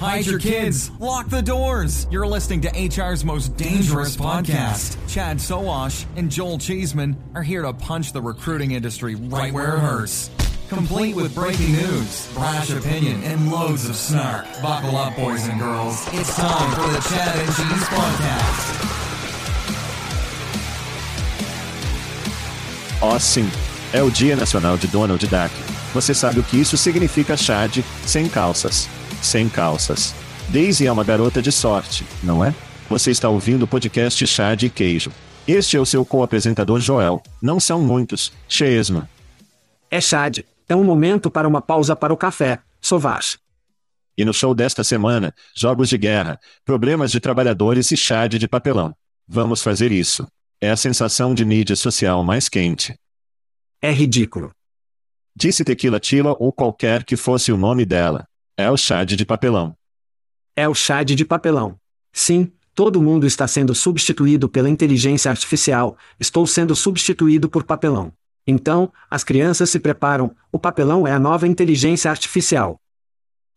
Hide your kids. Lock the doors. You're listening to HR's most dangerous podcast. Chad Sowash and Joel Cheeseman are here to punch the recruiting industry right where it hurts. Complete with breaking news, brash opinion, and loads of snark. Buckle up, boys and girls. It's time for the Chad and Cheese Podcast. Oh, sim. É o Dia Nacional de Donald Duck. Você sabe o que isso significa, Chad? Sem calças. Sem calças. Daisy é uma garota de sorte, não é? Você está ouvindo o podcast Chad e Queijo. Este é o seu co-apresentador Joel. Não são muitos. Chesma. É Chad. É um momento para uma pausa para o café. Sovaz. E no show desta semana, jogos de guerra, problemas de trabalhadores e Chad de papelão. Vamos fazer isso. É a sensação de mídia social mais quente. É ridículo. Disse Tequila Tila ou qualquer que fosse o nome dela. É o Chad de papelão. É o Chad de papelão. Sim, todo mundo está sendo substituído pela inteligência artificial, estou sendo substituído por papelão. Então, as crianças se preparam, o papelão é a nova inteligência artificial.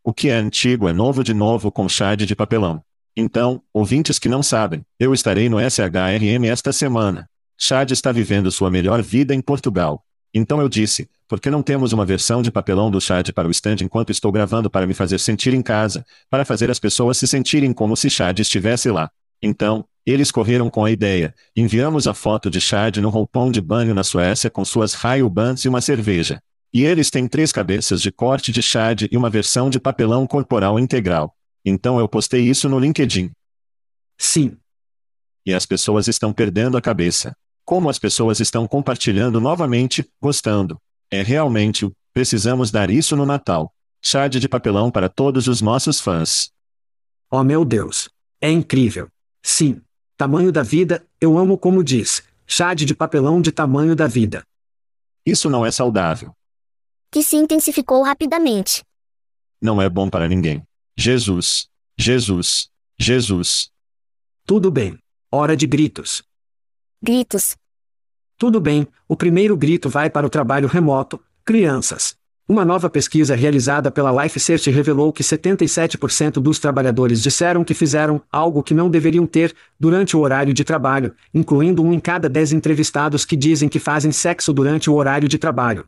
O que é antigo é novo de novo com Chad de papelão. Então, ouvintes que não sabem, eu estarei no SHRM esta semana. Chad está vivendo sua melhor vida em Portugal. Então eu disse, por que não temos uma versão de papelão do Chad para o stand enquanto estou gravando para me fazer sentir em casa, para fazer as pessoas se sentirem como se Chad estivesse lá? Então, eles correram com a ideia. Enviamos a foto de Chad no roupão de banho na Suécia com suas raio bands e uma cerveja. E eles têm três cabeças de corte de Chad e uma versão de papelão corporal integral. Então eu postei isso no LinkedIn. Sim. E as pessoas estão perdendo a cabeça. Como as pessoas estão compartilhando novamente, gostando. É realmente o. Precisamos dar isso no Natal. Chad de papelão para todos os nossos fãs. Oh meu Deus! É incrível! Sim. Tamanho da vida, eu amo como diz. Chad de papelão de tamanho da vida. Isso não é saudável. Que se intensificou rapidamente. Não é bom para ninguém. Jesus. Jesus. Jesus. Tudo bem. Hora de gritos. Gritos. Tudo bem, o primeiro grito vai para o trabalho remoto, crianças. Uma nova pesquisa realizada pela LifeSearch revelou que 77% dos trabalhadores disseram que fizeram algo que não deveriam ter durante o horário de trabalho, incluindo um em cada dez entrevistados que dizem que fazem sexo durante o horário de trabalho.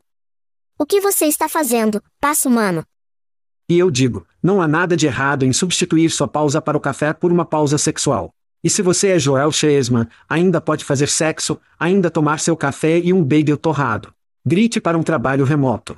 O que você está fazendo, passo humano? E eu digo, não há nada de errado em substituir sua pausa para o café por uma pausa sexual. E se você é Joel Chesman, ainda pode fazer sexo, ainda tomar seu café e um bagel torrado. Grite para um trabalho remoto.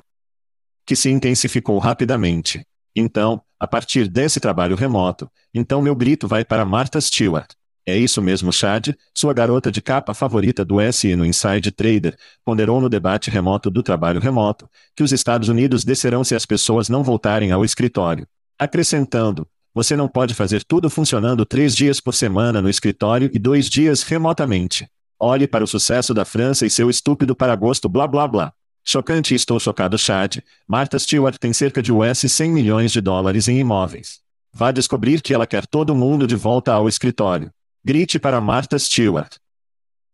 Que se intensificou rapidamente. Então, a partir desse trabalho remoto, então meu grito vai para Martha Stewart. É isso mesmo, Chad, sua garota de capa favorita do SI no Inside Trader, ponderou no debate remoto do trabalho remoto, que os Estados Unidos descerão se as pessoas não voltarem ao escritório. Acrescentando, Você não pode fazer tudo funcionando três dias por semana no escritório e dois dias remotamente. Olhe para o sucesso da França e seu estúpido para gosto blá blá blá. Chocante estou chocado Chad. Martha Stewart tem cerca de US 100 milhões de dólares em imóveis. Vá descobrir que ela quer todo mundo de volta ao escritório. Grite para Martha Stewart.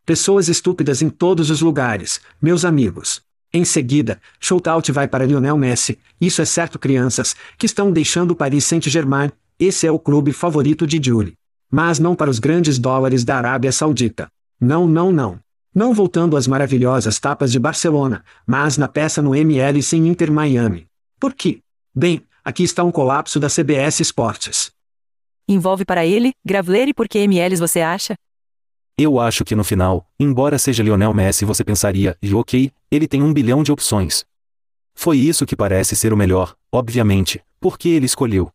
Pessoas estúpidas em todos os lugares, meus amigos. Em seguida, shoutout vai para Lionel Messi, isso é certo crianças, que estão deixando Paris Saint-Germain, esse é o clube favorito de Julie. Mas não para os grandes dólares da Arábia Saudita. Não, não, não. Não voltando às maravilhosas tapas de Barcelona, mas na peça no ML sem Inter Miami. Por quê? Bem, aqui está um colapso da CBS Esportes. Envolve para ele, Gravler e por que MLs você acha? Eu acho que no final, embora seja Lionel Messi você pensaria, e ok, ele tem um bilhão de opções. Foi isso que parece ser o melhor, obviamente, porque ele escolheu.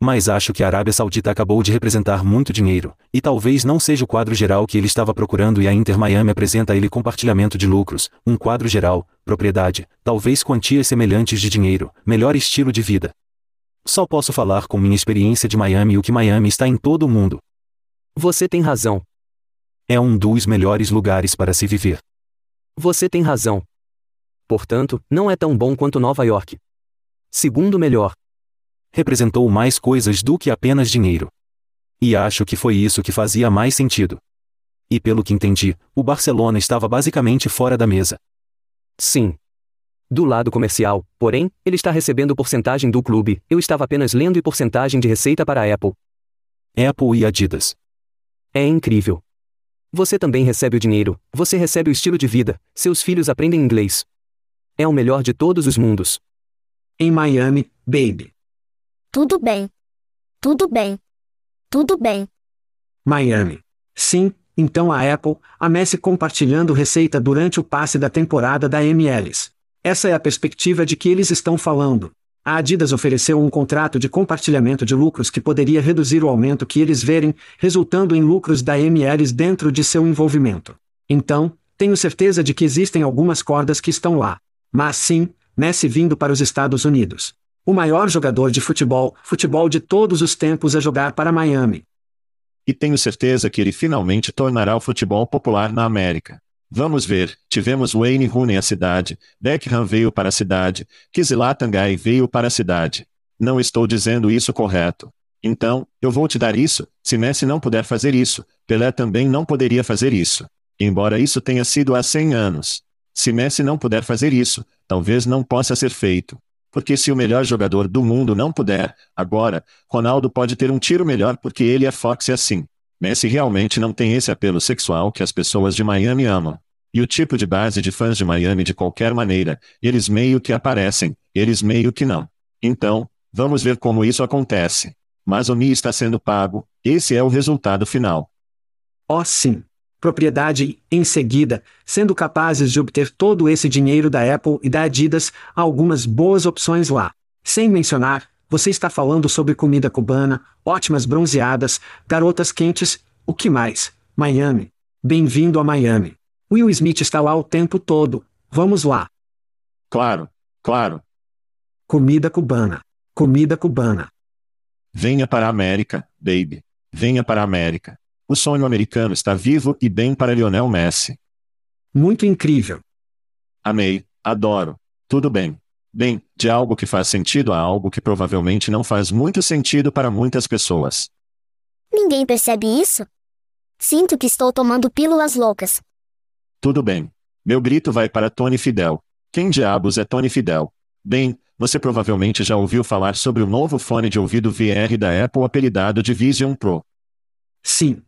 Mas acho que a Arábia Saudita acabou de representar muito dinheiro, e talvez não seja o quadro geral que ele estava procurando e a Inter Miami apresenta a ele compartilhamento de lucros, um quadro geral, propriedade, talvez quantias semelhantes de dinheiro, melhor estilo de vida. Só posso falar com minha experiência de Miami e o que Miami está em todo o mundo. Você tem razão. É um dos melhores lugares para se viver. Você tem razão. Portanto, não é tão bom quanto Nova York. Segundo melhor representou mais coisas do que apenas dinheiro. E acho que foi isso que fazia mais sentido. E pelo que entendi, o Barcelona estava basicamente fora da mesa. Sim. Do lado comercial, porém, ele está recebendo porcentagem do clube, eu estava apenas lendo e porcentagem de receita para a Apple. Apple e Adidas. É incrível. Você também recebe o dinheiro, você recebe o estilo de vida, seus filhos aprendem inglês. É o melhor de todos os mundos. Em Miami, baby. Tudo bem. Tudo bem. Tudo bem. Miami. Sim, então a Apple, a Messi compartilhando receita durante o passe da temporada da MLS. Essa é a perspectiva de que eles estão falando. A Adidas ofereceu um contrato de compartilhamento de lucros que poderia reduzir o aumento que eles verem, resultando em lucros da MLS dentro de seu envolvimento. Então, tenho certeza de que existem algumas cordas que estão lá. Mas sim, Messi vindo para os Estados Unidos. O maior jogador de futebol, futebol de todos os tempos a jogar para Miami. E tenho certeza que ele finalmente tornará o futebol popular na América. Vamos ver, tivemos Wayne Rooney à cidade, Beckham veio para a cidade, Kizilatan Gai veio para a cidade. Não estou dizendo isso correto. Então, eu vou te dar isso, se Messi não puder fazer isso, Pelé também não poderia fazer isso. Embora isso tenha sido há 100 anos. Se Messi não puder fazer isso, talvez não possa ser feito. Porque se o melhor jogador do mundo não puder, agora, Ronaldo pode ter um tiro melhor porque ele é Fox e assim. Messi realmente não tem esse apelo sexual que as pessoas de Miami amam. E o tipo de base de fãs de Miami de qualquer maneira, eles meio que aparecem, eles meio que não. Então, vamos ver como isso acontece. Mas o Mi está sendo pago, esse é o resultado final. Oh sim propriedade e, em seguida, sendo capazes de obter todo esse dinheiro da Apple e da Adidas, há algumas boas opções lá. Sem mencionar, você está falando sobre comida cubana, ótimas bronzeadas, garotas quentes, o que mais? Miami. Bem-vindo a Miami. Will Smith está lá o tempo todo. Vamos lá. Claro, claro. Comida cubana. Comida cubana. Venha para a América, baby. Venha para a América. O sonho americano está vivo e bem para Lionel Messi. Muito incrível. Amei, adoro. Tudo bem. Bem, de algo que faz sentido a algo que provavelmente não faz muito sentido para muitas pessoas. Ninguém percebe isso? Sinto que estou tomando pílulas loucas. Tudo bem. Meu grito vai para Tony Fidel. Quem diabos é Tony Fidel? Bem, você provavelmente já ouviu falar sobre o novo fone de ouvido VR da Apple apelidado de Vision Pro. Sim,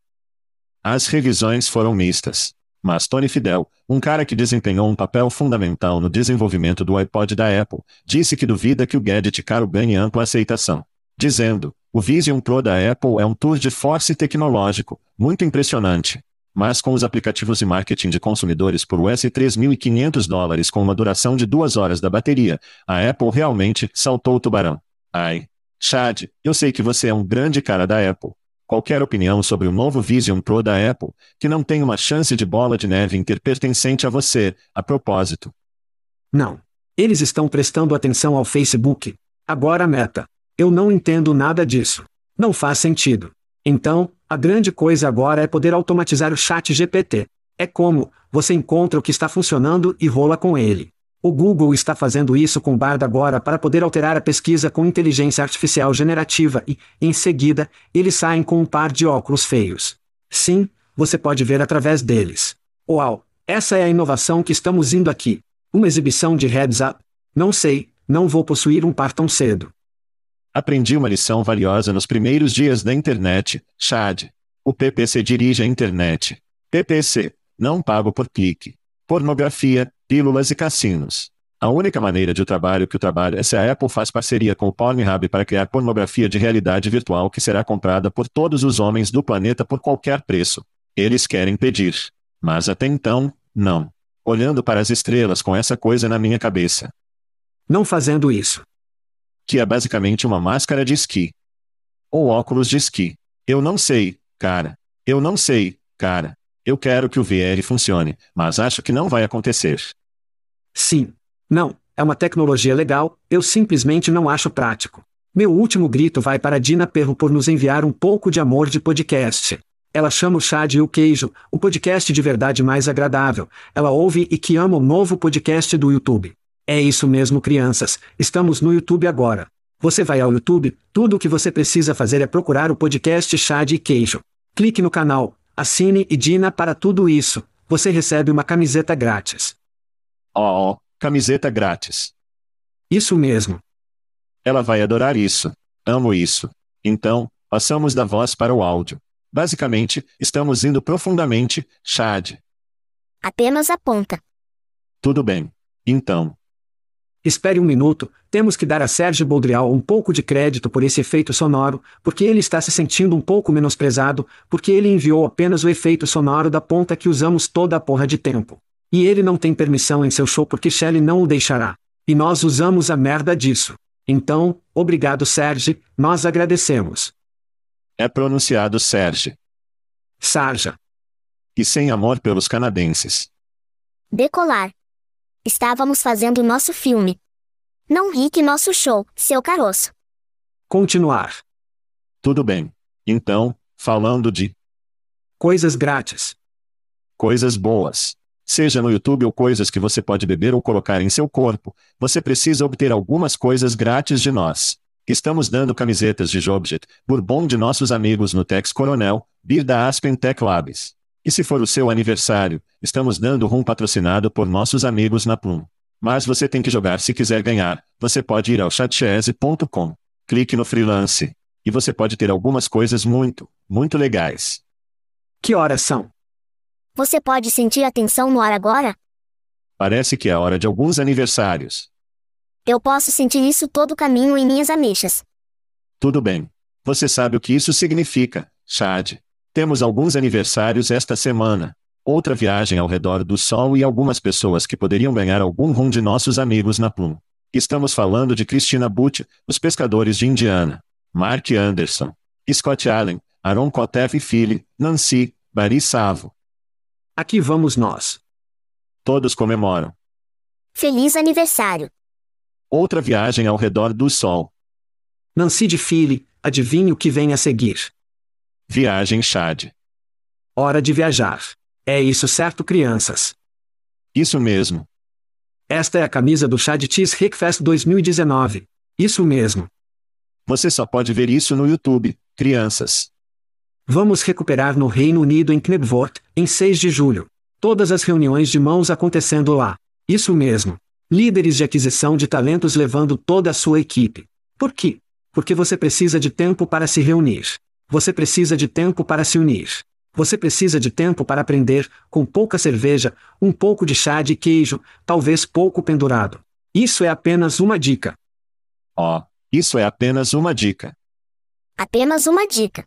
as revisões foram mistas. Mas Tony Fidel, um cara que desempenhou um papel fundamental no desenvolvimento do iPod da Apple, disse que duvida que o gadget caro ganhe ampla aceitação. Dizendo, o Vision Pro da Apple é um tour de force tecnológico, muito impressionante. Mas com os aplicativos de marketing de consumidores por US 3.500 dólares com uma duração de duas horas da bateria, a Apple realmente saltou o tubarão. Ai. Chad, eu sei que você é um grande cara da Apple, qualquer opinião sobre o novo Vision Pro da Apple, que não tem uma chance de bola de neve interpertencente a você, a propósito. Não. Eles estão prestando atenção ao Facebook. Agora meta. Eu não entendo nada disso. Não faz sentido. Então, a grande coisa agora é poder automatizar o chat GPT. É como, você encontra o que está funcionando e rola com ele. O Google está fazendo isso com Bard agora para poder alterar a pesquisa com inteligência artificial generativa e, em seguida, eles saem com um par de óculos feios. Sim, você pode ver através deles. Uau! Essa é a inovação que estamos indo aqui. Uma exibição de heads up? Não sei, não vou possuir um par tão cedo. Aprendi uma lição valiosa nos primeiros dias da internet, Chad. O PPC dirige a internet. PPC, não pago por clique. Pornografia, pílulas e cassinos. A única maneira de trabalho que o trabalho é se a Apple faz parceria com o Pornhub para criar pornografia de realidade virtual que será comprada por todos os homens do planeta por qualquer preço. Eles querem pedir. Mas até então, não. Olhando para as estrelas com essa coisa na minha cabeça. Não fazendo isso. Que é basicamente uma máscara de esqui. Ou óculos de esqui. Eu não sei, cara. Eu não sei, cara. Eu quero que o VR funcione, mas acho que não vai acontecer. Sim. Não, é uma tecnologia legal, eu simplesmente não acho prático. Meu último grito vai para Dina Perro por nos enviar um pouco de amor de podcast. Ela chama o chá de O Queijo, o podcast de verdade mais agradável. Ela ouve e que ama o novo podcast do YouTube. É isso mesmo, crianças. Estamos no YouTube agora. Você vai ao YouTube, tudo o que você precisa fazer é procurar o podcast Chá de Queijo. Clique no canal, assine e Dina para tudo isso. Você recebe uma camiseta grátis. Oh, oh, camiseta grátis. Isso mesmo. Ela vai adorar isso. Amo isso. Então, passamos da voz para o áudio. Basicamente, estamos indo profundamente, Chad. Apenas aponta. Tudo bem. Então. Espere um minuto, temos que dar a Sérgio Boldrial um pouco de crédito por esse efeito sonoro, porque ele está se sentindo um pouco menosprezado, porque ele enviou apenas o efeito sonoro da ponta que usamos toda a porra de tempo. E ele não tem permissão em seu show porque Shelley não o deixará. E nós usamos a merda disso. Então, obrigado Sérgio, nós agradecemos. É pronunciado Serge. Sarja. E sem amor pelos canadenses. Decolar. Estávamos fazendo nosso filme. Não ri que nosso show, seu caroço. Continuar. Tudo bem. Então, falando de coisas grátis. Coisas boas. Seja no YouTube ou coisas que você pode beber ou colocar em seu corpo, você precisa obter algumas coisas grátis de nós. Estamos dando camisetas de Jobjet, Bourbon de nossos amigos no Tex Coronel, Beer da Aspen Tech Labs. E se for o seu aniversário, estamos dando rum patrocinado por nossos amigos na Plum. Mas você tem que jogar se quiser ganhar. Você pode ir ao chatchese.com. Clique no freelance. E você pode ter algumas coisas muito, muito legais. Que horas são? Você pode sentir a tensão no ar agora? Parece que é hora de alguns aniversários. Eu posso sentir isso todo o caminho em minhas ameixas. Tudo bem. Você sabe o que isso significa, Chad. Temos alguns aniversários esta semana. Outra viagem ao redor do Sol e algumas pessoas que poderiam ganhar algum rum de nossos amigos na Plum. Estamos falando de Christina Butch, os pescadores de Indiana. Mark Anderson. Scott Allen, Aaron Kotef Filho, Nancy, Barry Savo. Aqui vamos nós. Todos comemoram. Feliz aniversário. Outra viagem ao redor do Sol. Nancy de Philly, adivinhe o que vem a seguir. Viagem Chad. Hora de viajar. É isso certo, crianças? Isso mesmo. Esta é a camisa do Chad Cheese Rickfest 2019. Isso mesmo. Você só pode ver isso no YouTube, crianças. Vamos recuperar no Reino Unido em Knebworth, em 6 de julho. Todas as reuniões de mãos acontecendo lá. Isso mesmo. Líderes de aquisição de talentos levando toda a sua equipe. Por quê? Porque você precisa de tempo para se reunir. Você precisa de tempo para se unir. Você precisa de tempo para aprender, com pouca cerveja, um pouco de chá de queijo, talvez pouco pendurado. Isso é apenas uma dica. Oh, isso é apenas uma dica. Apenas uma dica.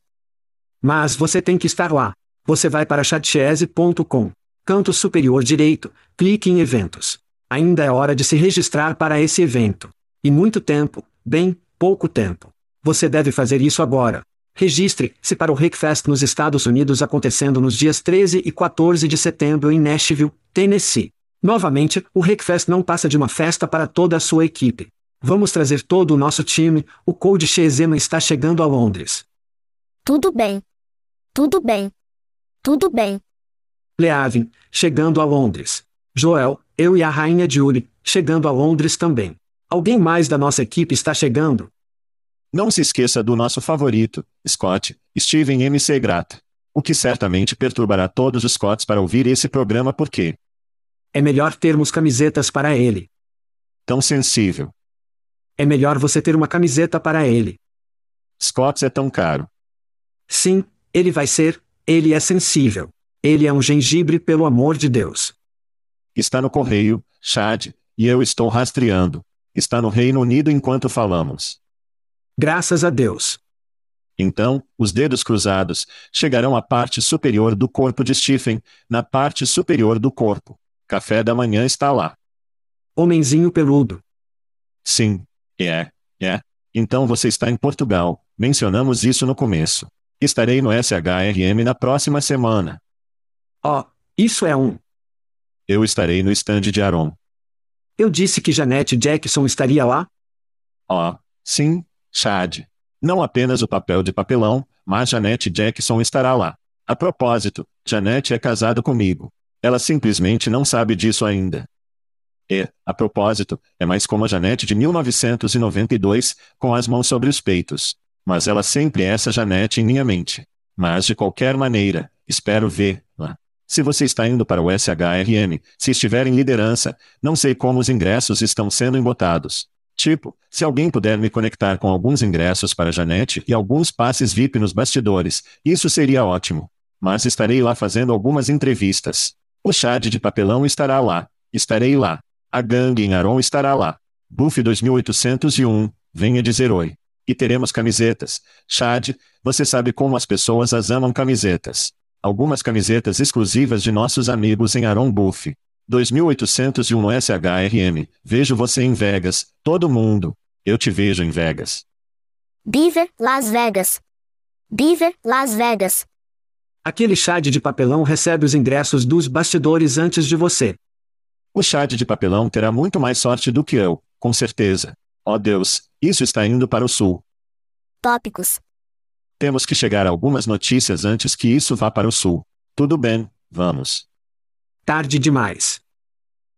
Mas você tem que estar lá. Você vai para chatchese.com. Canto superior direito, clique em eventos. Ainda é hora de se registrar para esse evento. E muito tempo, bem, pouco tempo. Você deve fazer isso agora. Registre-se para o Rickfest nos Estados Unidos acontecendo nos dias 13 e 14 de setembro em Nashville, Tennessee. Novamente, o Rickfest não passa de uma festa para toda a sua equipe. Vamos trazer todo o nosso time, o Cold Shezema está chegando a Londres. Tudo bem. Tudo bem. Tudo bem. Leavin, chegando a Londres. Joel, eu e a rainha Julie, chegando a Londres também. Alguém mais da nossa equipe está chegando? Não se esqueça do nosso favorito, Scott, Steven MC Grata. O que certamente perturbará todos os Scotts para ouvir esse programa porque É melhor termos camisetas para ele. tão sensível. É melhor você ter uma camiseta para ele. Scotts é tão caro. Sim, ele vai ser, ele é sensível. Ele é um gengibre pelo amor de Deus. Está no correio, Chad, e eu estou rastreando. Está no Reino Unido enquanto falamos. Graças a Deus. Então, os dedos cruzados chegarão à parte superior do corpo de Stephen, na parte superior do corpo. Café da manhã está lá. Homenzinho peludo. Sim. É. É. Então você está em Portugal. Mencionamos isso no começo. Estarei no SHRM na próxima semana. Ó, isso é um. Eu estarei no stand de Aaron. Eu disse que Janete Jackson estaria lá? Ó, sim, Chad. Não apenas o papel de papelão, mas Janete Jackson estará lá. A propósito, Janete é casada comigo. Ela simplesmente não sabe disso ainda. E, a propósito, é mais como a Janete de 1992, com as mãos sobre os peitos. Mas ela sempre é essa Janete em minha mente. Mas de qualquer maneira, espero vê-la. Se você está indo para o SHRM, se estiver em liderança, não sei como os ingressos estão sendo embotados. Tipo, se alguém puder me conectar com alguns ingressos para Janete e alguns passes VIP nos bastidores, isso seria ótimo. Mas estarei lá fazendo algumas entrevistas. O Chad de papelão estará lá. Estarei lá. A gangue em Aron estará lá. Buff 2801, venha dizer oi. E teremos camisetas. Chad, você sabe como as pessoas as amam camisetas. Algumas camisetas exclusivas de nossos amigos em Aron Buff. 2801 no SHRM. Vejo você em Vegas. Todo mundo. Eu te vejo em Vegas. Beaver, Las Vegas. Beaver, Las Vegas. Aquele Chad de papelão recebe os ingressos dos bastidores antes de você. O Chad de papelão terá muito mais sorte do que eu, com certeza. Oh Deus, isso está indo para o sul. Tópicos. Temos que chegar a algumas notícias antes que isso vá para o sul. Tudo bem, vamos. Tarde demais.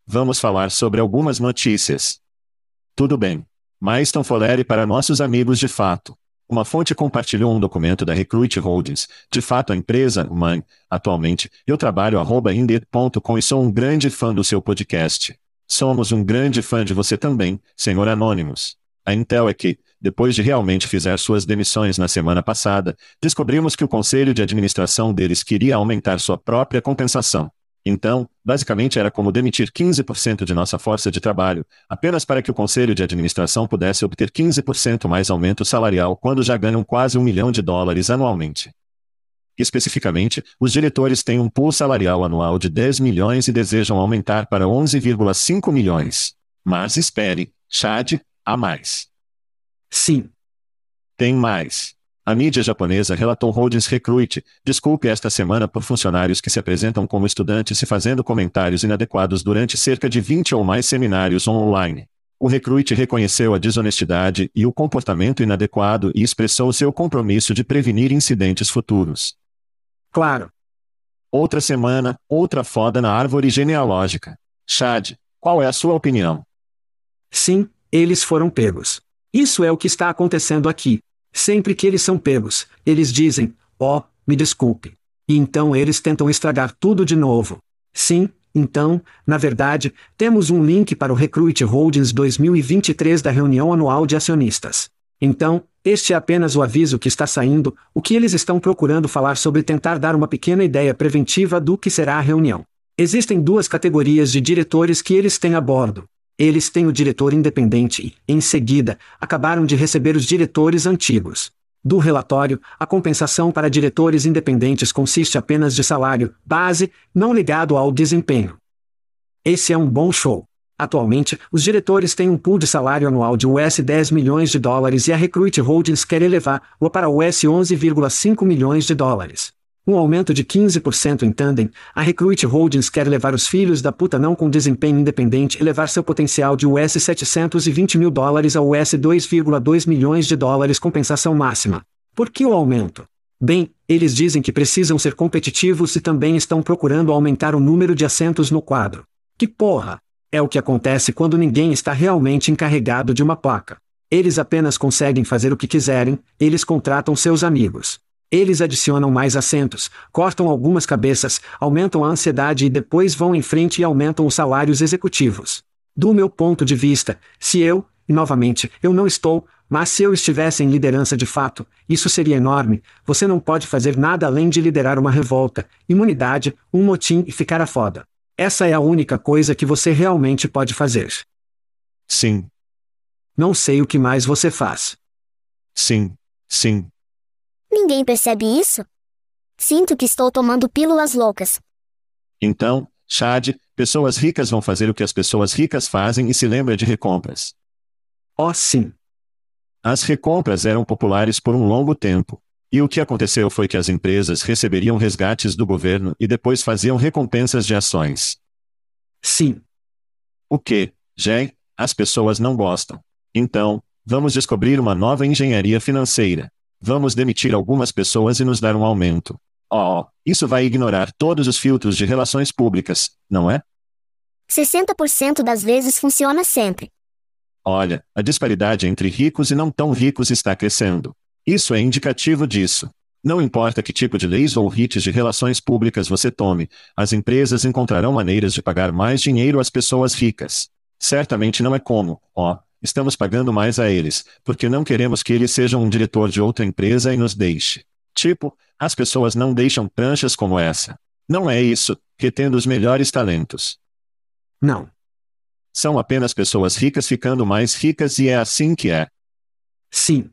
Vamos falar sobre algumas notícias. Tudo bem. Mais Tonfolere para nossos amigos de fato. Uma fonte compartilhou um documento da Recruit Holdings, de fato a empresa mãe. Atualmente, eu trabalho arroba indeed.com e sou um grande fã do seu podcast. Somos um grande fã de você também, senhor Anonymous. A Intel é que, depois de realmente fizer suas demissões na semana passada, descobrimos que o conselho de administração deles queria aumentar sua própria compensação. Então, basicamente era como demitir 15% de nossa força de trabalho, apenas para que o conselho de administração pudesse obter 15% mais aumento salarial quando já ganham quase um milhão de dólares anualmente. Especificamente, os diretores têm um pool salarial anual de 10 milhões e desejam aumentar para 11,5 milhões. Mas espere, Chad, há mais. Sim. Tem mais. A mídia japonesa relatou Holdings Recruit, desculpe esta semana por funcionários que se apresentam como estudantes e fazendo comentários inadequados durante cerca de 20 ou mais seminários online. O Recruit reconheceu a desonestidade e o comportamento inadequado e expressou seu compromisso de prevenir incidentes futuros. Claro. Outra semana, outra foda na árvore genealógica. Chad, qual é a sua opinião? Sim, eles foram pegos. Isso é o que está acontecendo aqui. Sempre que eles são pegos, eles dizem: oh, me desculpe. E então eles tentam estragar tudo de novo. Sim, então, na verdade, temos um link para o Recruit Holdings 2023 da reunião anual de acionistas. Então, este é apenas o aviso que está saindo, o que eles estão procurando falar sobre tentar dar uma pequena ideia preventiva do que será a reunião. Existem duas categorias de diretores que eles têm a bordo. Eles têm o diretor independente e, em seguida, acabaram de receber os diretores antigos. Do relatório, a compensação para diretores independentes consiste apenas de salário, base, não ligado ao desempenho. Esse é um bom show. Atualmente, os diretores têm um pool de salário anual de US 10 milhões de dólares e a Recruit Holdings quer elevar-o para US 11,5 milhões de dólares. Um aumento de 15% em tandem, a Recruit Holdings quer levar os filhos da puta não com desempenho independente e levar seu potencial de US 720 mil dólares a US 2,2 milhões de dólares compensação máxima. Por que o aumento? Bem, eles dizem que precisam ser competitivos e também estão procurando aumentar o número de assentos no quadro. Que porra! É o que acontece quando ninguém está realmente encarregado de uma placa. Eles apenas conseguem fazer o que quiserem, eles contratam seus amigos. Eles adicionam mais assentos, cortam algumas cabeças, aumentam a ansiedade e depois vão em frente e aumentam os salários executivos. Do meu ponto de vista, se eu, e novamente, eu não estou, mas se eu estivesse em liderança de fato, isso seria enorme. Você não pode fazer nada além de liderar uma revolta, imunidade, um motim e ficar a foda. Essa é a única coisa que você realmente pode fazer. Sim. Não sei o que mais você faz. Sim. Sim. Ninguém percebe isso? Sinto que estou tomando pílulas loucas. Então, Chad, pessoas ricas vão fazer o que as pessoas ricas fazem e se lembra de recompras. Oh, sim. As recompras eram populares por um longo tempo. E o que aconteceu foi que as empresas receberiam resgates do governo e depois faziam recompensas de ações. Sim. O que, Jay, as pessoas não gostam. Então, vamos descobrir uma nova engenharia financeira. Vamos demitir algumas pessoas e nos dar um aumento. Oh, isso vai ignorar todos os filtros de relações públicas, não é? 60% das vezes funciona sempre. Olha, a disparidade entre ricos e não tão ricos está crescendo. Isso é indicativo disso. Não importa que tipo de leis ou ritos de relações públicas você tome, as empresas encontrarão maneiras de pagar mais dinheiro às pessoas ricas. Certamente não é como, ó, oh, estamos pagando mais a eles, porque não queremos que eles sejam um diretor de outra empresa e nos deixe. Tipo, as pessoas não deixam pranchas como essa. Não é isso, retendo os melhores talentos. Não. São apenas pessoas ricas ficando mais ricas e é assim que é. Sim.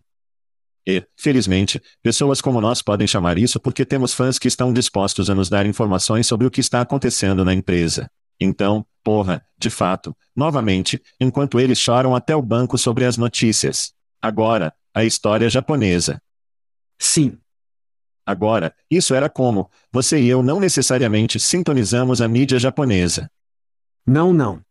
E, felizmente, pessoas como nós podem chamar isso porque temos fãs que estão dispostos a nos dar informações sobre o que está acontecendo na empresa. Então, porra, de fato, novamente, enquanto eles choram até o banco sobre as notícias. Agora, a história japonesa. Sim. Agora, isso era como, você e eu não necessariamente sintonizamos a mídia japonesa. Não, não.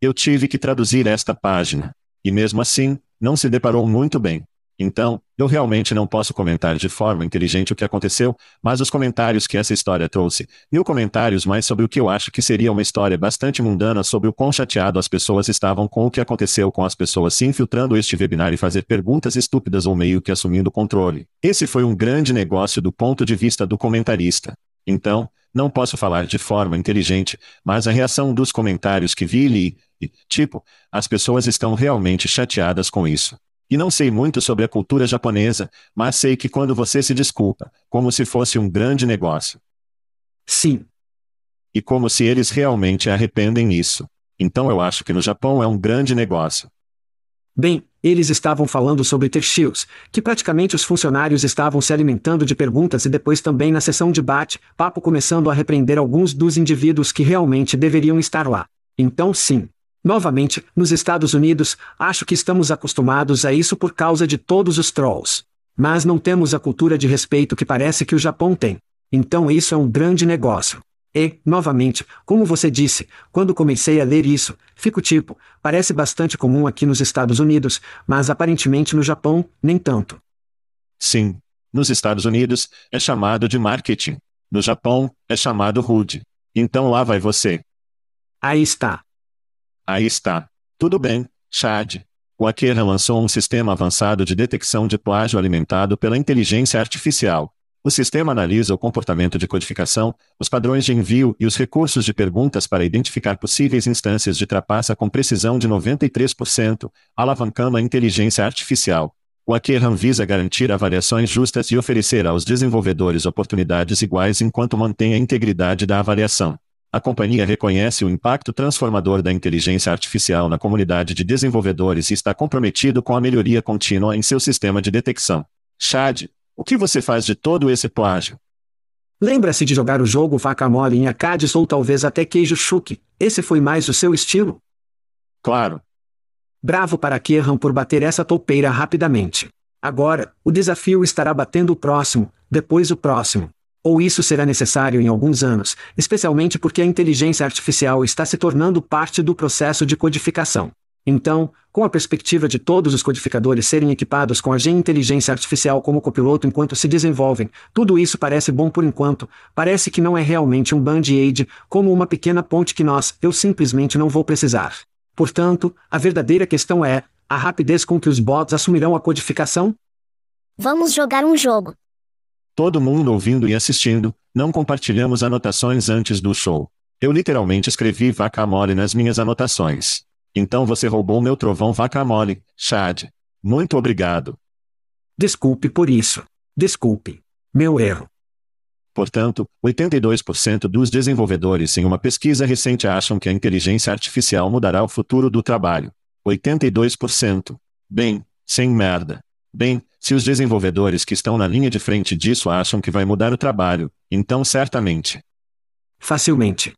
Eu tive que traduzir esta página. E mesmo assim, não se deparou muito bem. Então, eu realmente não posso comentar de forma inteligente o que aconteceu, mas os comentários que essa história trouxe, mil comentários mais sobre o que eu acho que seria uma história bastante mundana sobre o quão chateado as pessoas estavam com o que aconteceu com as pessoas se infiltrando este webinar e fazer perguntas estúpidas ou meio que assumindo controle. Esse foi um grande negócio do ponto de vista do comentarista. Então, não posso falar de forma inteligente, mas a reação dos comentários que vi li, e, tipo, as pessoas estão realmente chateadas com isso. E não sei muito sobre a cultura japonesa, mas sei que quando você se desculpa, como se fosse um grande negócio. Sim. E como se eles realmente arrependem nisso. Então eu acho que no Japão é um grande negócio. Bem, eles estavam falando sobre tertios, que praticamente os funcionários estavam se alimentando de perguntas e depois também na sessão de bate-papo começando a repreender alguns dos indivíduos que realmente deveriam estar lá. Então sim, Novamente, nos Estados Unidos, acho que estamos acostumados a isso por causa de todos os trolls. Mas não temos a cultura de respeito que parece que o Japão tem. Então isso é um grande negócio. E, novamente, como você disse, quando comecei a ler isso, fico tipo, parece bastante comum aqui nos Estados Unidos, mas aparentemente no Japão, nem tanto. Sim. Nos Estados Unidos, é chamado de marketing. No Japão, é chamado rude. Então lá vai você. Aí está. Aí está. Tudo bem, Chad. O Akira lançou um sistema avançado de detecção de plágio alimentado pela inteligência artificial. O sistema analisa o comportamento de codificação, os padrões de envio e os recursos de perguntas para identificar possíveis instâncias de trapaça com precisão de 93%, alavancando a inteligência artificial. O Akeran visa garantir avaliações justas e oferecer aos desenvolvedores oportunidades iguais enquanto mantém a integridade da avaliação. A companhia reconhece o impacto transformador da inteligência artificial na comunidade de desenvolvedores e está comprometido com a melhoria contínua em seu sistema de detecção. Chad, o que você faz de todo esse plágio? Lembra-se de jogar o jogo vaca mole em arcades ou talvez até queijo chuque. Esse foi mais o seu estilo? Claro. Bravo para Kierran por bater essa toupeira rapidamente. Agora, o desafio estará batendo o próximo, depois o próximo. Ou isso será necessário em alguns anos, especialmente porque a inteligência artificial está se tornando parte do processo de codificação. Então, com a perspectiva de todos os codificadores serem equipados com a Gen Inteligência Artificial como copiloto enquanto se desenvolvem, tudo isso parece bom por enquanto, parece que não é realmente um band-aid, como uma pequena ponte que nós, eu simplesmente não vou precisar. Portanto, a verdadeira questão é, a rapidez com que os bots assumirão a codificação? Vamos jogar um jogo. Todo mundo ouvindo e assistindo, não compartilhamos anotações antes do show. Eu literalmente escrevi vaca mole nas minhas anotações. Então você roubou meu trovão vaca mole, Chad. Muito obrigado. Desculpe por isso. Desculpe. Meu erro. Portanto, 82% dos desenvolvedores em uma pesquisa recente acham que a inteligência artificial mudará o futuro do trabalho. 82%. Bem, sem merda. Bem, se os desenvolvedores que estão na linha de frente disso acham que vai mudar o trabalho, então certamente. Facilmente.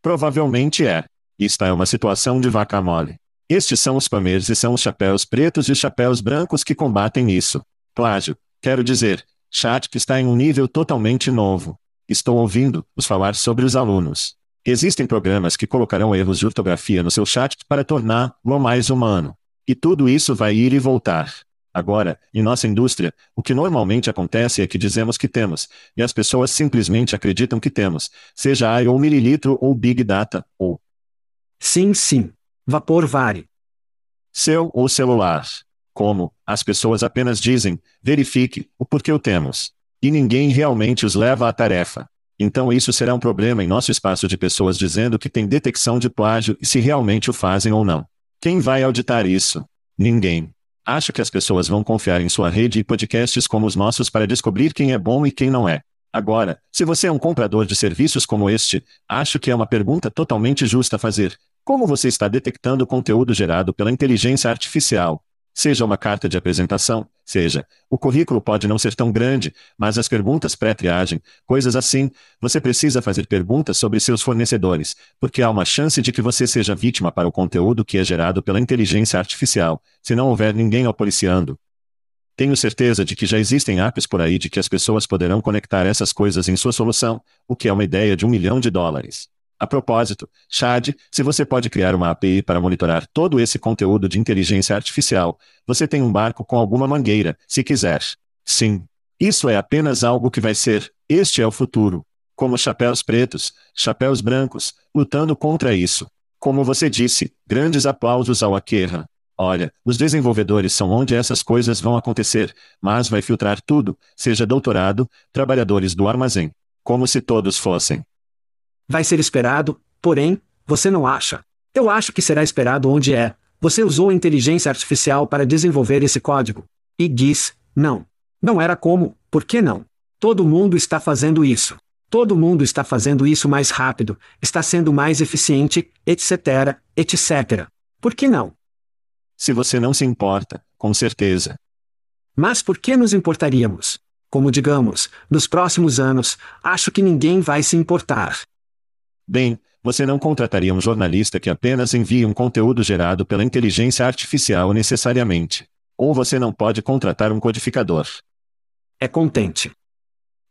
Provavelmente é. Esta é uma situação de vaca mole. Estes são os spammers e são os chapéus pretos e os chapéus brancos que combatem isso. Plágio, quero dizer, chat que está em um nível totalmente novo. Estou ouvindo-os falar sobre os alunos. Existem programas que colocarão erros de ortografia no seu chat para torná-lo mais humano. E tudo isso vai ir e voltar. Agora, em nossa indústria, o que normalmente acontece é que dizemos que temos, e as pessoas simplesmente acreditam que temos, seja AI ou mililitro ou Big Data, ou Sim, sim. Vapor vare. Seu ou celular. Como, as pessoas apenas dizem, verifique, o porquê o temos. E ninguém realmente os leva à tarefa. Então isso será um problema em nosso espaço de pessoas dizendo que tem detecção de plágio e se realmente o fazem ou não. Quem vai auditar isso? Ninguém. Acho que as pessoas vão confiar em sua rede e podcasts como os nossos para descobrir quem é bom e quem não é. Agora, se você é um comprador de serviços como este, acho que é uma pergunta totalmente justa fazer. Como você está detectando conteúdo gerado pela inteligência artificial? Seja uma carta de apresentação, seja, o currículo pode não ser tão grande, mas as perguntas pré-triagem, coisas assim, você precisa fazer perguntas sobre seus fornecedores, porque há uma chance de que você seja vítima para o conteúdo que é gerado pela inteligência artificial, se não houver ninguém ao policiando. Tenho certeza de que já existem apps por aí de que as pessoas poderão conectar essas coisas em sua solução, o que é uma ideia de um milhão de dólares. A propósito, Chad, se você pode criar uma API para monitorar todo esse conteúdo de inteligência artificial, você tem um barco com alguma mangueira, se quiser. Sim. Isso é apenas algo que vai ser, este é o futuro. Como chapéus pretos, chapéus brancos, lutando contra isso. Como você disse, grandes aplausos ao Akerra. Olha, os desenvolvedores são onde essas coisas vão acontecer, mas vai filtrar tudo, seja doutorado, trabalhadores do armazém. Como se todos fossem. Vai ser esperado, porém, você não acha? Eu acho que será esperado onde é. Você usou a inteligência artificial para desenvolver esse código. E diz, não. Não era como, por que não? Todo mundo está fazendo isso. Todo mundo está fazendo isso mais rápido, está sendo mais eficiente, etc., etc. Por que não? Se você não se importa, com certeza. Mas por que nos importaríamos? Como digamos, nos próximos anos, acho que ninguém vai se importar. Bem, você não contrataria um jornalista que apenas envia um conteúdo gerado pela inteligência artificial necessariamente. Ou você não pode contratar um codificador. É contente.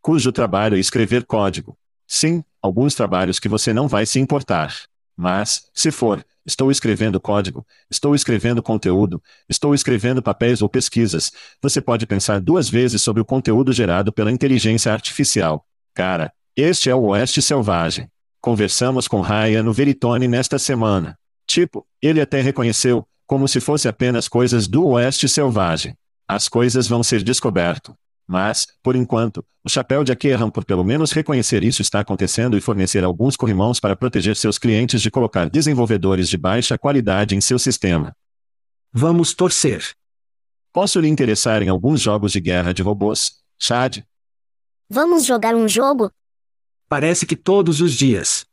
Cujo trabalho é escrever código. Sim, alguns trabalhos que você não vai se importar. Mas, se for, estou escrevendo código, estou escrevendo conteúdo, estou escrevendo papéis ou pesquisas, você pode pensar duas vezes sobre o conteúdo gerado pela inteligência artificial. Cara, este é o Oeste Selvagem. Conversamos com Ryan no Veritone nesta semana. Tipo, ele até reconheceu, como se fosse apenas coisas do Oeste Selvagem. As coisas vão ser descoberto. Mas, por enquanto, o chapéu de Akerram por pelo menos reconhecer isso está acontecendo e fornecer alguns corrimãos para proteger seus clientes de colocar desenvolvedores de baixa qualidade em seu sistema. Vamos torcer. Posso lhe interessar em alguns jogos de guerra de robôs, Chad? Vamos jogar um jogo? Parece que todos os dias.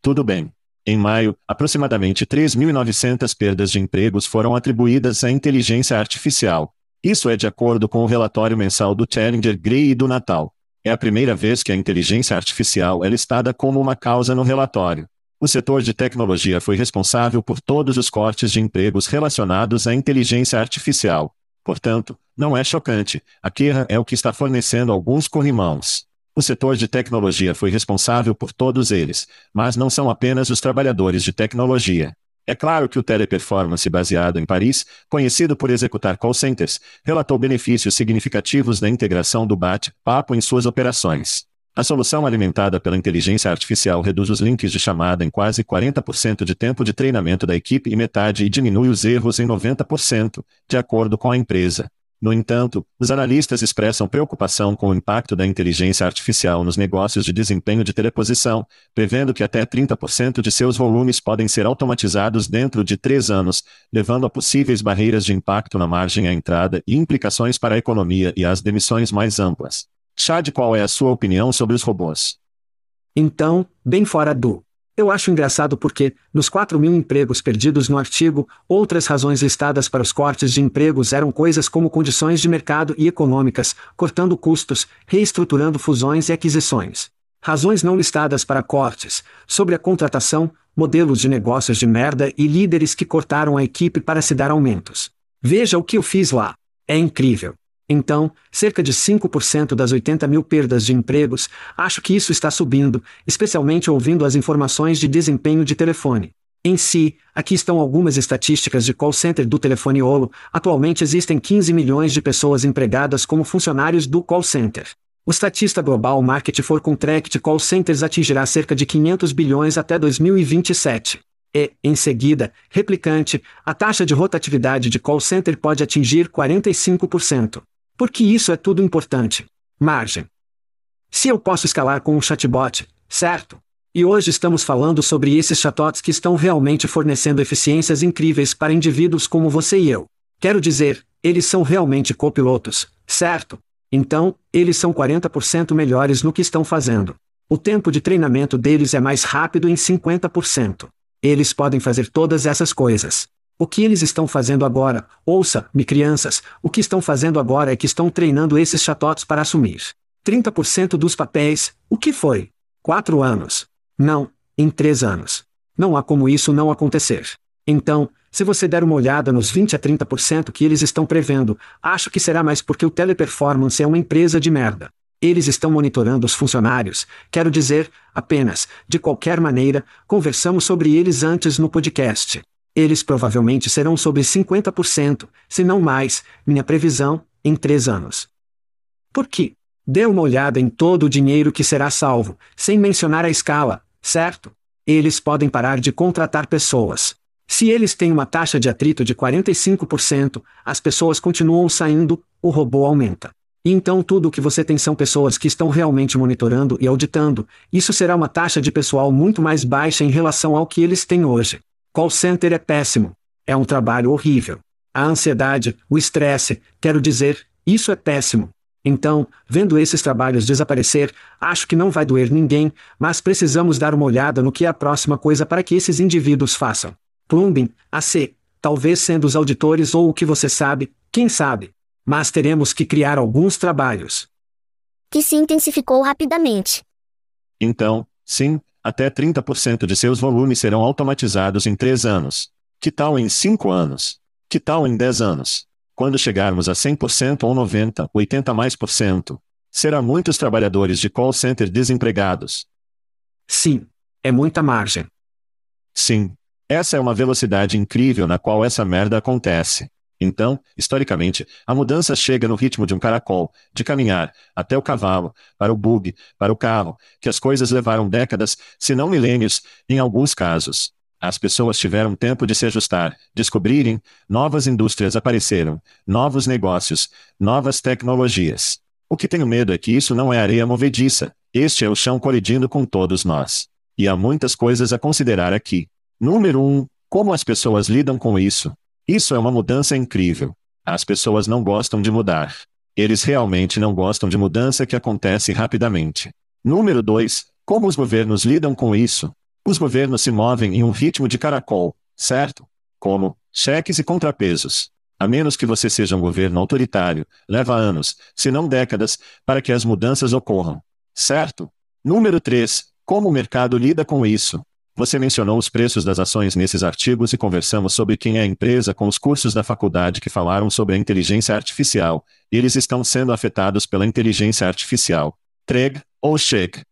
Tudo bem. Em maio, aproximadamente 3.900 perdas de empregos foram atribuídas à inteligência artificial, isso é de acordo com o relatório mensal do Challenger Gray e do Natal. É a primeira vez que a inteligência artificial é listada como uma causa no relatório. O setor de tecnologia foi responsável por todos os cortes de empregos relacionados à inteligência artificial. Portanto, não é chocante, a Kira é o que está fornecendo alguns corrimãos. O setor de tecnologia foi responsável por todos eles, mas não são apenas os trabalhadores de tecnologia. É claro que o Teleperformance baseado em Paris, conhecido por executar call centers, relatou benefícios significativos da integração do bate-papo em suas operações. A solução alimentada pela inteligência artificial reduz os links de chamada em quase 40% de tempo de treinamento da equipe e metade e diminui os erros em 90%, de acordo com a empresa. No entanto, os analistas expressam preocupação com o impacto da inteligência artificial nos negócios de desempenho de teleposição, prevendo que até 30% de seus volumes podem ser automatizados dentro de três anos, levando a possíveis barreiras de impacto na margem à entrada e implicações para a economia e as demissões mais amplas. Chad, qual é a sua opinião sobre os robôs? Então, bem fora do. Eu acho engraçado porque, nos 4 mil empregos perdidos no artigo, outras razões listadas para os cortes de empregos eram coisas como condições de mercado e econômicas, cortando custos, reestruturando fusões e aquisições. Razões não listadas para cortes, sobre a contratação, modelos de negócios de merda e líderes que cortaram a equipe para se dar aumentos. Veja o que eu fiz lá. É incrível. Então, cerca de 5% das 80 mil perdas de empregos, acho que isso está subindo, especialmente ouvindo as informações de desempenho de telefone. Em si, aqui estão algumas estatísticas de call center do telefone Olo. Atualmente existem 15 milhões de pessoas empregadas como funcionários do call center. O estatista global Market for Contract Call Centers atingirá cerca de 500 bilhões até 2027. E, em seguida, replicante, a taxa de rotatividade de call center pode atingir 45%. Porque isso é tudo importante. Margem. Se eu posso escalar com um chatbot, certo? E hoje estamos falando sobre esses chatbots que estão realmente fornecendo eficiências incríveis para indivíduos como você e eu. Quero dizer, eles são realmente copilotos, certo? Então, eles são 40% melhores no que estão fazendo. O tempo de treinamento deles é mais rápido em 50%. Eles podem fazer todas essas coisas. O que eles estão fazendo agora? Ouça-me, crianças, o que estão fazendo agora é que estão treinando esses chatots para assumir 30% dos papéis. O que foi? Quatro anos. Não, em três anos. Não há como isso não acontecer. Então, se você der uma olhada nos 20 a 30% que eles estão prevendo, acho que será mais porque o Teleperformance é uma empresa de merda. Eles estão monitorando os funcionários, quero dizer, apenas, de qualquer maneira, conversamos sobre eles antes no podcast. Eles provavelmente serão sobre 50%, se não mais, minha previsão, em três anos. Por quê? Dê uma olhada em todo o dinheiro que será salvo, sem mencionar a escala, certo? Eles podem parar de contratar pessoas. Se eles têm uma taxa de atrito de 45%, as pessoas continuam saindo, o robô aumenta. E então tudo o que você tem são pessoas que estão realmente monitorando e auditando, isso será uma taxa de pessoal muito mais baixa em relação ao que eles têm hoje. Call center é péssimo. É um trabalho horrível. A ansiedade, o estresse, quero dizer, isso é péssimo. Então, vendo esses trabalhos desaparecer, acho que não vai doer ninguém, mas precisamos dar uma olhada no que é a próxima coisa para que esses indivíduos façam. Plumbing, AC, talvez sendo os auditores ou o que você sabe, quem sabe. Mas teremos que criar alguns trabalhos. Que se intensificou rapidamente. Então, sim, até 30% de seus volumes serão automatizados em 3 anos. Que tal em 5 anos? Que tal em 10 anos? Quando chegarmos a 100% ou 90, 80 mais por cento, será muitos trabalhadores de call center desempregados. Sim, é muita margem. Sim. Essa é uma velocidade incrível na qual essa merda acontece. Então, historicamente, a mudança chega no ritmo de um caracol, de caminhar, até o cavalo, para o bug, para o carro, que as coisas levaram décadas, se não milênios, em alguns casos. As pessoas tiveram tempo de se ajustar, descobrirem, novas indústrias apareceram, novos negócios, novas tecnologias. O que tenho medo é que isso não é areia movediça, este é o chão colidindo com todos nós. E há muitas coisas a considerar aqui. Número 1. Um, como as pessoas lidam com isso? Isso é uma mudança incrível. As pessoas não gostam de mudar. Eles realmente não gostam de mudança que acontece rapidamente. Número 2. Como os governos lidam com isso? Os governos se movem em um ritmo de caracol, certo? Como cheques e contrapesos. A menos que você seja um governo autoritário, leva anos, se não décadas, para que as mudanças ocorram. Certo? Número 3. Como o mercado lida com isso? Você mencionou os preços das ações nesses artigos e conversamos sobre quem é a empresa com os cursos da faculdade que falaram sobre a inteligência artificial. Eles estão sendo afetados pela inteligência artificial. Treg ou Cheg?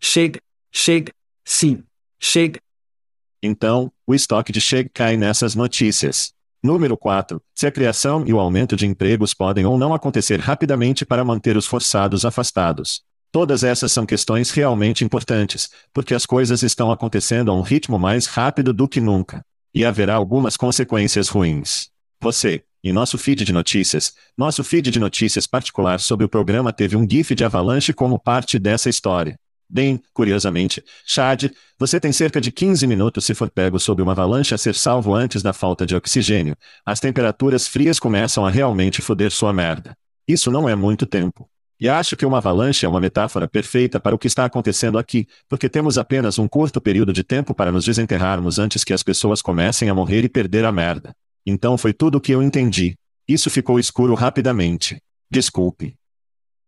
Cheg, Cheg, sim, Cheg. Então, o estoque de Chegg cai nessas notícias. Número 4. Se a criação e o aumento de empregos podem ou não acontecer rapidamente para manter os forçados afastados. Todas essas são questões realmente importantes, porque as coisas estão acontecendo a um ritmo mais rápido do que nunca. E haverá algumas consequências ruins. Você, em nosso feed de notícias, nosso feed de notícias particular sobre o programa teve um GIF de avalanche como parte dessa história. Bem, curiosamente, Chad, você tem cerca de 15 minutos se for pego sob uma avalanche a ser salvo antes da falta de oxigênio. As temperaturas frias começam a realmente foder sua merda. Isso não é muito tempo. E acho que uma avalanche é uma metáfora perfeita para o que está acontecendo aqui, porque temos apenas um curto período de tempo para nos desenterrarmos antes que as pessoas comecem a morrer e perder a merda. Então foi tudo o que eu entendi. Isso ficou escuro rapidamente. Desculpe.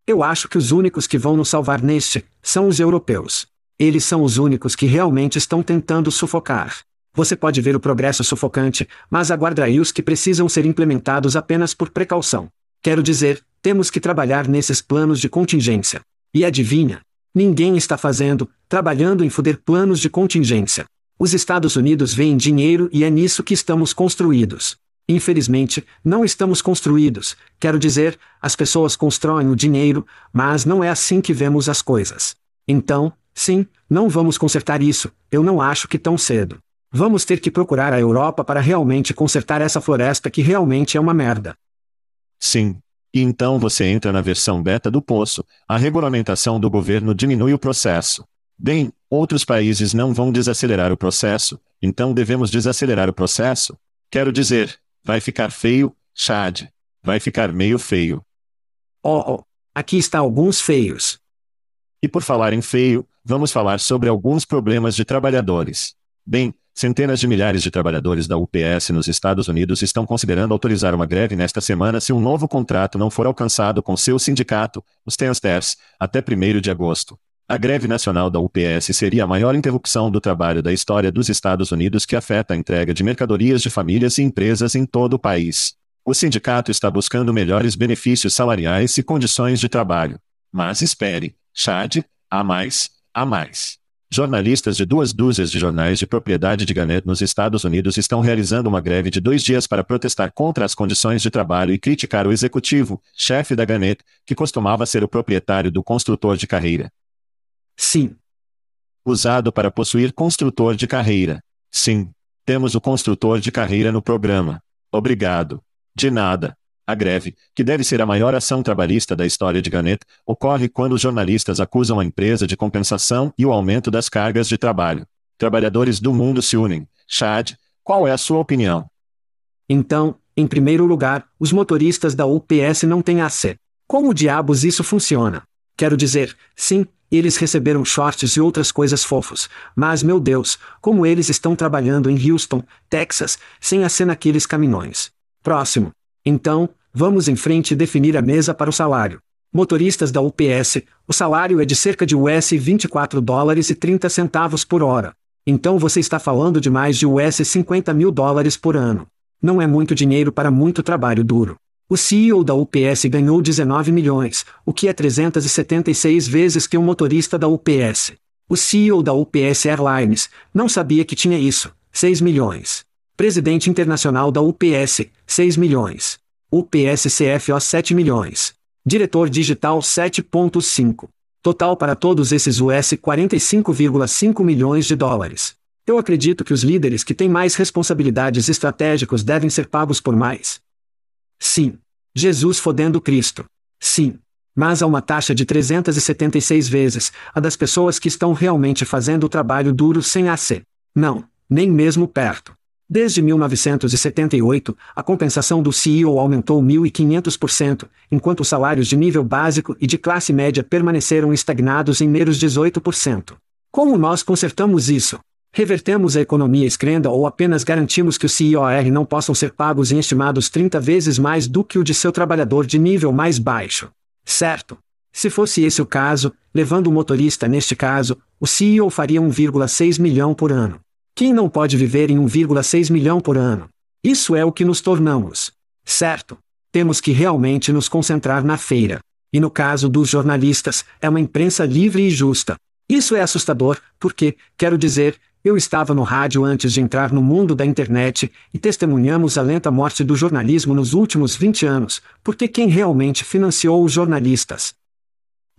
Eu acho que os únicos que vão nos salvar neste são os europeus. Eles são os únicos que realmente estão tentando sufocar. Você pode ver o progresso sufocante, mas aguarda os que precisam ser implementados apenas por precaução. Quero dizer, temos que trabalhar nesses planos de contingência. E adivinha? Ninguém está fazendo, trabalhando em foder planos de contingência. Os Estados Unidos veem dinheiro e é nisso que estamos construídos. Infelizmente, não estamos construídos, quero dizer, as pessoas constroem o dinheiro, mas não é assim que vemos as coisas. Então, sim, não vamos consertar isso, eu não acho que tão cedo. Vamos ter que procurar a Europa para realmente consertar essa floresta que realmente é uma merda. Sim. E então você entra na versão beta do poço, a regulamentação do governo diminui o processo. Bem, outros países não vão desacelerar o processo, então devemos desacelerar o processo? Quero dizer, Vai ficar feio, Chad. Vai ficar meio feio. Oh, oh. Aqui está alguns feios. E por falar em feio, vamos falar sobre alguns problemas de trabalhadores. Bem, centenas de milhares de trabalhadores da UPS nos Estados Unidos estão considerando autorizar uma greve nesta semana se um novo contrato não for alcançado com seu sindicato, os Teamsters, até 1 de agosto. A greve nacional da UPS seria a maior interrupção do trabalho da história dos Estados Unidos que afeta a entrega de mercadorias de famílias e empresas em todo o país. O sindicato está buscando melhores benefícios salariais e condições de trabalho. Mas espere, Chad, há mais, há mais. Jornalistas de duas dúzias de jornais de propriedade de Gannett nos Estados Unidos estão realizando uma greve de dois dias para protestar contra as condições de trabalho e criticar o executivo, chefe da Gannett, que costumava ser o proprietário do construtor de carreira. Sim. Usado para possuir construtor de carreira. Sim. Temos o construtor de carreira no programa. Obrigado. De nada. A greve, que deve ser a maior ação trabalhista da história de Gannett, ocorre quando os jornalistas acusam a empresa de compensação e o aumento das cargas de trabalho. Trabalhadores do mundo se unem. Chad, qual é a sua opinião? Então, em primeiro lugar, os motoristas da UPS não têm AC. Como diabos isso funciona? Quero dizer, sim, eles receberam shorts e outras coisas fofos, mas meu Deus, como eles estão trabalhando em Houston, Texas, sem a ser naqueles caminhões. Próximo. Então, vamos em frente e definir a mesa para o salário. Motoristas da UPS, o salário é de cerca de US 24 dólares e 30 centavos por hora. Então você está falando de mais de US 50 mil dólares por ano. Não é muito dinheiro para muito trabalho duro. O CEO da UPS ganhou 19 milhões, o que é 376 vezes que um motorista da UPS. O CEO da UPS Airlines não sabia que tinha isso, 6 milhões. Presidente internacional da UPS, 6 milhões. UPS CFO 7 milhões. Diretor digital 7.5. Total para todos esses US 45,5 milhões de dólares. Eu acredito que os líderes que têm mais responsabilidades estratégicas devem ser pagos por mais. Sim. Jesus fodendo Cristo. Sim. Mas há uma taxa de 376 vezes a das pessoas que estão realmente fazendo o trabalho duro sem AC. Não, nem mesmo perto. Desde 1978, a compensação do CEO aumentou 1.500%, enquanto os salários de nível básico e de classe média permaneceram estagnados em meros 18%. Como nós consertamos isso? Revertemos a economia escrenda ou apenas garantimos que os CIOR não possam ser pagos em estimados 30 vezes mais do que o de seu trabalhador de nível mais baixo. Certo? Se fosse esse o caso, levando o motorista neste caso, o CEO faria 1,6 milhão por ano. Quem não pode viver em 1,6 milhão por ano? Isso é o que nos tornamos. Certo? Temos que realmente nos concentrar na feira. E no caso dos jornalistas, é uma imprensa livre e justa. Isso é assustador, porque, quero dizer, Eu estava no rádio antes de entrar no mundo da internet, e testemunhamos a lenta morte do jornalismo nos últimos 20 anos, porque quem realmente financiou os jornalistas?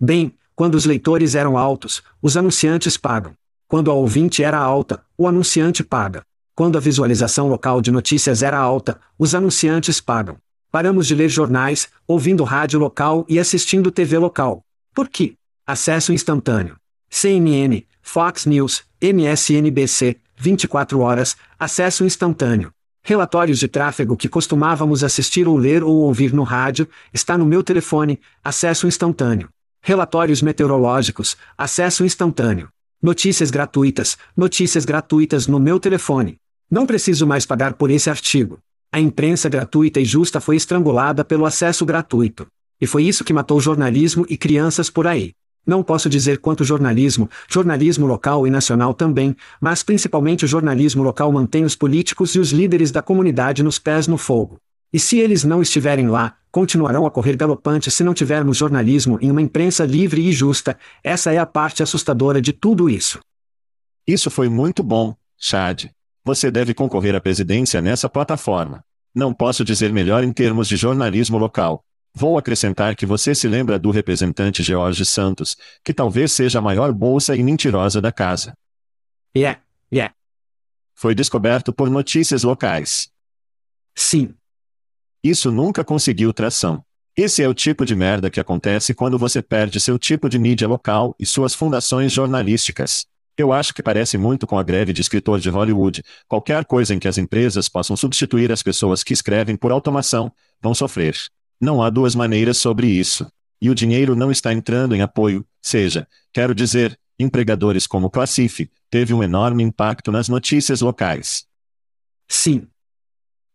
Bem, quando os leitores eram altos, os anunciantes pagam. Quando a ouvinte era alta, o anunciante paga. Quando a visualização local de notícias era alta, os anunciantes pagam. Paramos de ler jornais, ouvindo rádio local e assistindo TV local. Por quê? Acesso instantâneo. CNN, Fox News, MSNBC, 24 horas, acesso instantâneo. Relatórios de tráfego que costumávamos assistir ou ler ou ouvir no rádio, está no meu telefone, acesso instantâneo. Relatórios meteorológicos, acesso instantâneo. Notícias gratuitas, notícias gratuitas no meu telefone. Não preciso mais pagar por esse artigo. A imprensa gratuita e justa foi estrangulada pelo acesso gratuito. E foi isso que matou jornalismo e crianças por aí. Não posso dizer quanto jornalismo, jornalismo local e nacional também, mas principalmente o jornalismo local mantém os políticos e os líderes da comunidade nos pés no fogo. E se eles não estiverem lá, continuarão a correr galopante se não tivermos jornalismo em uma imprensa livre e justa. Essa é a parte assustadora de tudo isso. Isso foi muito bom, Chad. Você deve concorrer à presidência nessa plataforma. Não posso dizer melhor em termos de jornalismo local. Vou acrescentar que você se lembra do representante George Santos, que talvez seja a maior bolsa e mentirosa da casa. Yeah, yeah. Foi descoberto por notícias locais. Sim. Isso nunca conseguiu tração. Esse é o tipo de merda que acontece quando você perde seu tipo de mídia local e suas fundações jornalísticas. Eu acho que parece muito com a greve de escritor de Hollywood. Qualquer coisa em que as empresas possam substituir as pessoas que escrevem por automação, vão sofrer. Não há duas maneiras sobre isso. E o dinheiro não está entrando em apoio, seja, quero dizer, empregadores como Classif, teve um enorme impacto nas notícias locais. Sim.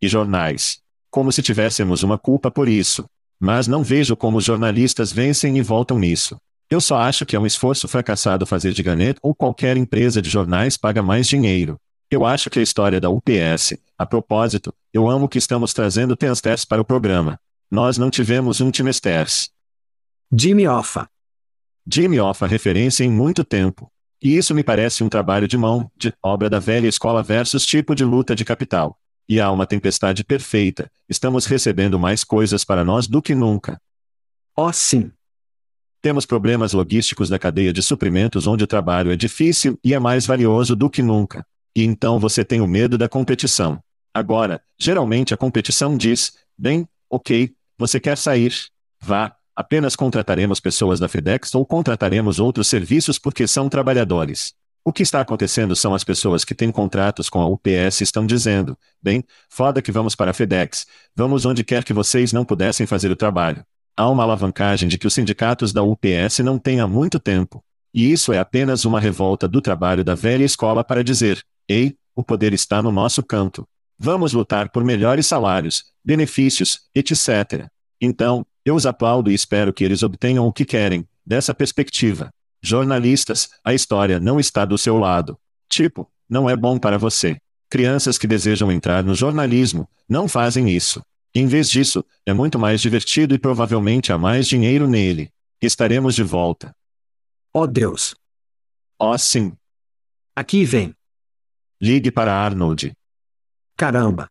E jornais. Como se tivéssemos uma culpa por isso. Mas não vejo como os jornalistas vencem e voltam nisso. Eu só acho que é um esforço fracassado fazer de Gannett ou qualquer empresa de jornais paga mais dinheiro. Eu acho que a história da UPS, a propósito, eu amo que estamos trazendo Tensters para o programa. Nós não tivemos um Timesters. Jimmy Offa. Jimmy Offa referência em muito tempo. E isso me parece um trabalho de mão, de obra da velha escola versus tipo de luta de capital. E há uma tempestade perfeita. Estamos recebendo mais coisas para nós do que nunca. Oh, sim. Temos problemas logísticos da cadeia de suprimentos onde o trabalho é difícil e é mais valioso do que nunca. E então você tem o medo da competição. Agora, geralmente a competição diz: bem, ok, você quer sair? Vá, apenas contrataremos pessoas da FedEx ou contrataremos outros serviços porque são trabalhadores. O que está acontecendo são as pessoas que têm contratos com a UPS estão dizendo: bem, foda que vamos para a FedEx, vamos onde quer que vocês não pudessem fazer o trabalho. Há uma alavancagem de que os sindicatos da UPS não têm há muito tempo. E isso é apenas uma revolta do trabalho da velha escola para dizer: ei, o poder está no nosso canto. Vamos lutar por melhores salários, benefícios, etc. Então, eu os aplaudo e espero que eles obtenham o que querem, dessa perspectiva. Jornalistas, a história não está do seu lado. Tipo, não é bom para você. Crianças que desejam entrar no jornalismo, não fazem isso. Em vez disso, é muito mais divertido e provavelmente há mais dinheiro nele. Estaremos de volta. Oh Deus. Oh sim. Aqui vem. Ligue para Arnold. Caramba.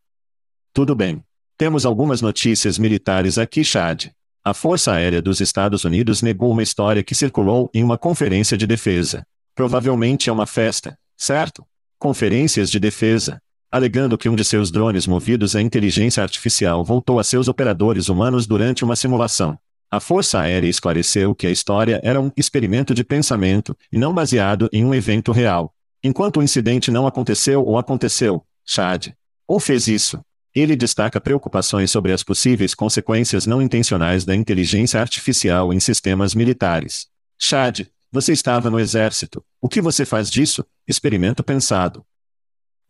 Tudo bem. Temos algumas notícias militares aqui, Chad. A Força Aérea dos Estados Unidos negou uma história que circulou em uma conferência de defesa. Provavelmente é uma festa, certo? Conferências de defesa alegando que um de seus drones movidos a inteligência artificial voltou a seus operadores humanos durante uma simulação. A Força Aérea esclareceu que a história era um experimento de pensamento e não baseado em um evento real. Enquanto o incidente não aconteceu ou aconteceu, Chad. Ou fez isso. Ele destaca preocupações sobre as possíveis consequências não intencionais da inteligência artificial em sistemas militares. Chad, você estava no exército. O que você faz disso? Experimento pensado.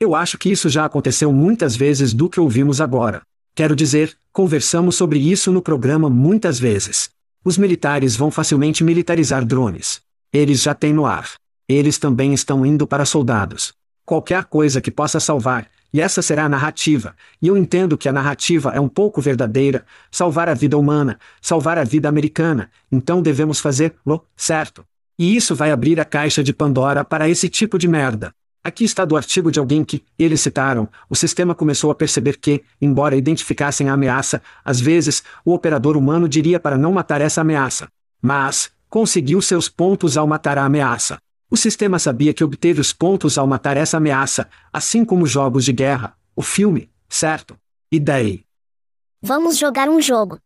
Eu acho que isso já aconteceu muitas vezes do que ouvimos agora. Quero dizer, conversamos sobre isso no programa muitas vezes. Os militares vão facilmente militarizar drones. Eles já têm no ar. Eles também estão indo para soldados. Qualquer coisa que possa salvar, e essa será a narrativa, e eu entendo que a narrativa é um pouco verdadeira, salvar a vida humana, salvar a vida americana, então devemos fazer, lo, certo. E isso vai abrir a caixa de Pandora para esse tipo de merda. Aqui está do artigo de alguém que, eles citaram, o sistema começou a perceber que, embora identificassem a ameaça, às vezes, o operador humano diria para não matar essa ameaça. Mas, conseguiu seus pontos ao matar a ameaça. O sistema sabia que obteve os pontos ao matar essa ameaça, assim como os jogos de guerra, o filme, certo? E daí? Vamos jogar um jogo.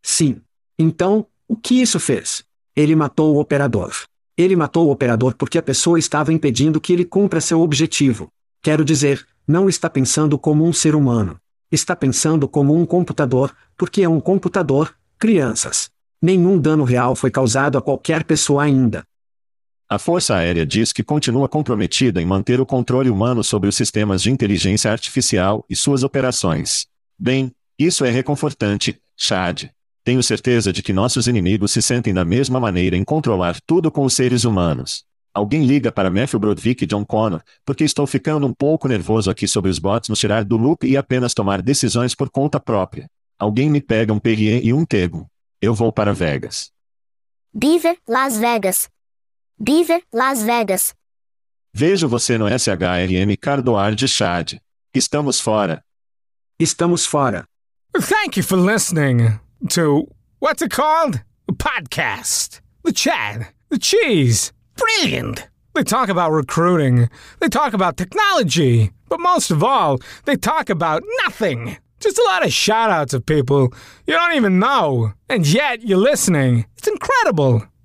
Sim. Então, o que isso fez? Ele matou o operador. Ele matou o operador porque a pessoa estava impedindo que ele cumpra seu objetivo. Quero dizer, não está pensando como um ser humano. Está pensando como um computador, porque é um computador, crianças. Nenhum dano real foi causado a qualquer pessoa ainda. A Força Aérea diz que continua comprometida em manter o controle humano sobre os sistemas de inteligência artificial e suas operações. Bem, isso é reconfortante, Chad. Tenho certeza de que nossos inimigos se sentem da mesma maneira em controlar tudo com os seres humanos. Alguém liga para Matthew Broderick e John Connor, porque estou ficando um pouco nervoso aqui sobre os bots nos tirar do loop e apenas tomar decisões por conta própria. Alguém me pega um Perrier e um Tego. Eu vou para Vegas. Beaver, Las Vegas. Beaver, Las Vegas. Vejo você no SHRM Cardoar de Chad. Estamos fora. Estamos fora. Thank you for listening to what's it called? A podcast. The Chad. The Cheese. Brilliant. They talk about recruiting. They talk about technology. But most of all, they talk about nothing. Just a lot of shout outs of people you don't even know. And yet you're listening. It's incredible.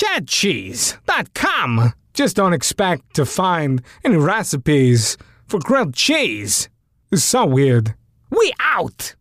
www.chadcheese.com. Just don't expect to find any recipes for grilled cheese. It's so weird. We out!